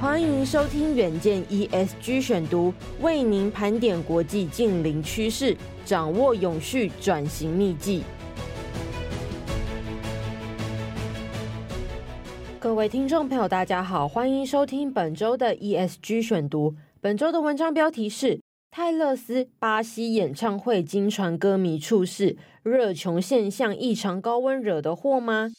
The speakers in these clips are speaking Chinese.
欢迎收听远见 ESG 选读，为您盘点国际近邻趋势，掌握永续转型秘技。各位听众朋友，大家好，欢迎收听本周的 ESG 选读。本周的文章标题是：泰勒斯巴西演唱会惊传歌迷猝死，热穹现象异常高温惹的祸吗？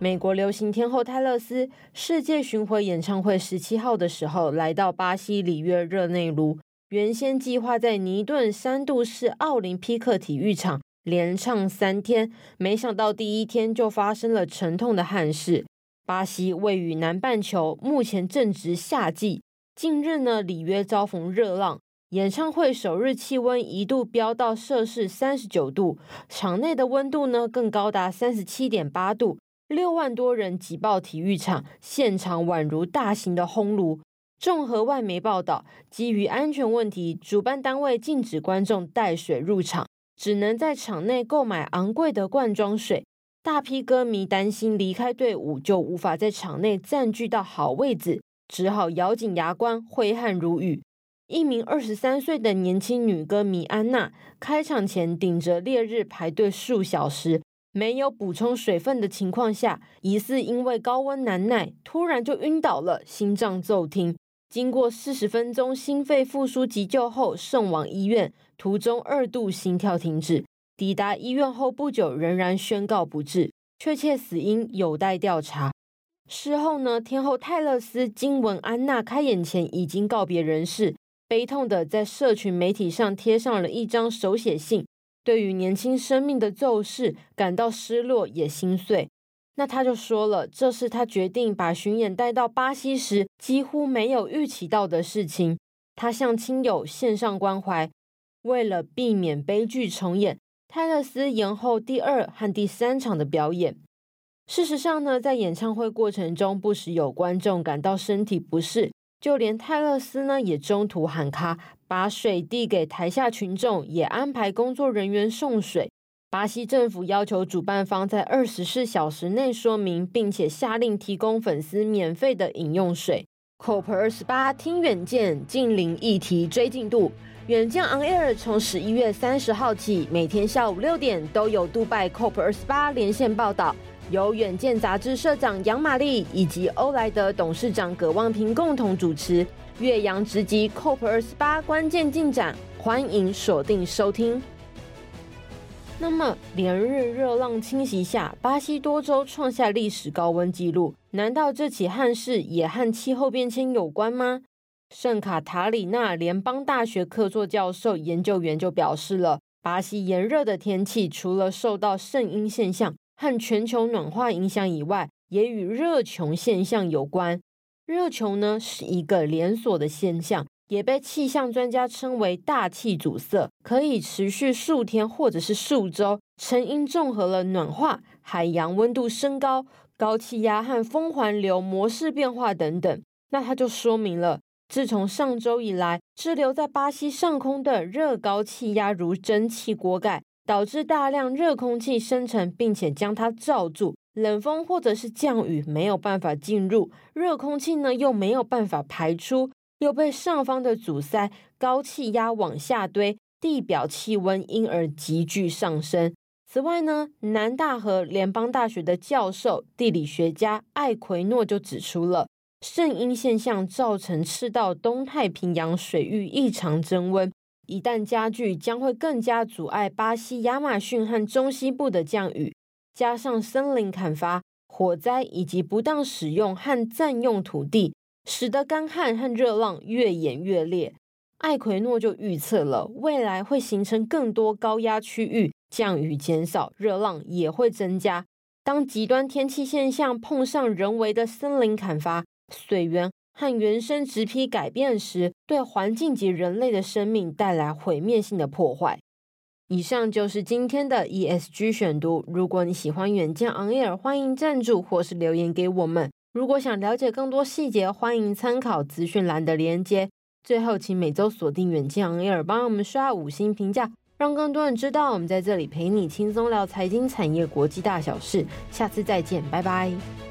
美国流行天后泰勒斯世界巡回演唱会十七号的时候，来到巴西里约热内卢，原先计划在尼顿三度市奥林匹克体育场连唱三天，没想到第一天就发生了沉痛的憾事。巴西位于南半球，目前正值夏季，近日呢，里约遭逢热浪，演唱会首日气温一度飙到摄氏三十九度，场内的温度呢更高达三十七点八度。六万多人挤爆体育场，现场宛如大型的烘炉。综合外媒报道，基于安全问题，主办单位禁止观众带水入场，只能在场内购买昂贵的罐装水。大批歌迷担心离开队伍就无法在场内占据到好位置，只好咬紧牙关，挥汗如雨。一名二十三岁的年轻女歌迷安娜，开场前顶着烈日排队数小时。没有补充水分的情况下，疑似因为高温难耐，突然就晕倒了，心脏骤停。经过四十分钟心肺复苏急救后，送往医院，途中二度心跳停止。抵达医院后不久，仍然宣告不治，确切死因有待调查。事后呢，天后泰勒丝惊闻安娜开演前已经告别人世，悲痛的在社群媒体上贴上了一张手写信。对于年轻生命的骤逝感到失落也心碎，那他就说了，这是他决定把巡演带到巴西时几乎没有预期到的事情。他向亲友献上关怀，为了避免悲剧重演，泰勒斯延后第二和第三场的表演。事实上呢，在演唱会过程中，不时有观众感到身体不适。就连泰勒斯呢，也中途喊卡，把水递给台下群众，也安排工作人员送水。巴西政府要求主办方在二十四小时内说明，并且下令提供粉丝免费的饮用水。COP 二十八听远见，近邻议题追进度。远见 On Air 从十一月三十号起，每天下午六点都有杜拜 COP 二十八连线报道。由远见杂志社长杨玛丽以及欧莱德董事长葛望平共同主持，岳阳直击 COP 二十八关键进展，欢迎锁定收听。那么，连日热浪侵袭下，巴西多州创下历史高温纪录，难道这起旱事也和气候变迁有关吗？圣卡塔里娜联邦大学客座教授研究员就表示了，巴西炎热的天气除了受到圣婴现象。和全球暖化影响以外，也与热穹现象有关。热穹呢是一个连锁的现象，也被气象专家称为大气阻塞，可以持续数天或者是数周，成因综合了暖化、海洋温度升高、高气压和风环流模式变化等等。那它就说明了，自从上周以来，滞留在巴西上空的热高气压如蒸汽锅盖。导致大量热空气生成，并且将它罩住，冷风或者是降雨没有办法进入，热空气呢又没有办法排出，又被上方的阻塞，高气压往下堆，地表气温因而急剧上升。此外呢，南大河联邦大学的教授地理学家艾奎诺就指出了圣婴现象造成赤道东太平洋水域异常增温。一旦加剧，将会更加阻碍巴西亚马逊和中西部的降雨，加上森林砍伐、火灾以及不当使用和占用土地，使得干旱和热浪越演越烈。艾奎诺就预测了未来会形成更多高压区域，降雨减少，热浪也会增加。当极端天气现象碰上人为的森林砍伐、水源。和原生植被改变时，对环境及人类的生命带来毁灭性的破坏。以上就是今天的 ESG 选读。如果你喜欢远见 On Air，欢迎赞助或是留言给我们。如果想了解更多细节，欢迎参考资讯栏的连接。最后，请每周锁定远见 On Air，帮我们刷五星评价。让更多人知道我们在这里陪你轻松聊财经、产业、国际大小事。下次再见，拜拜。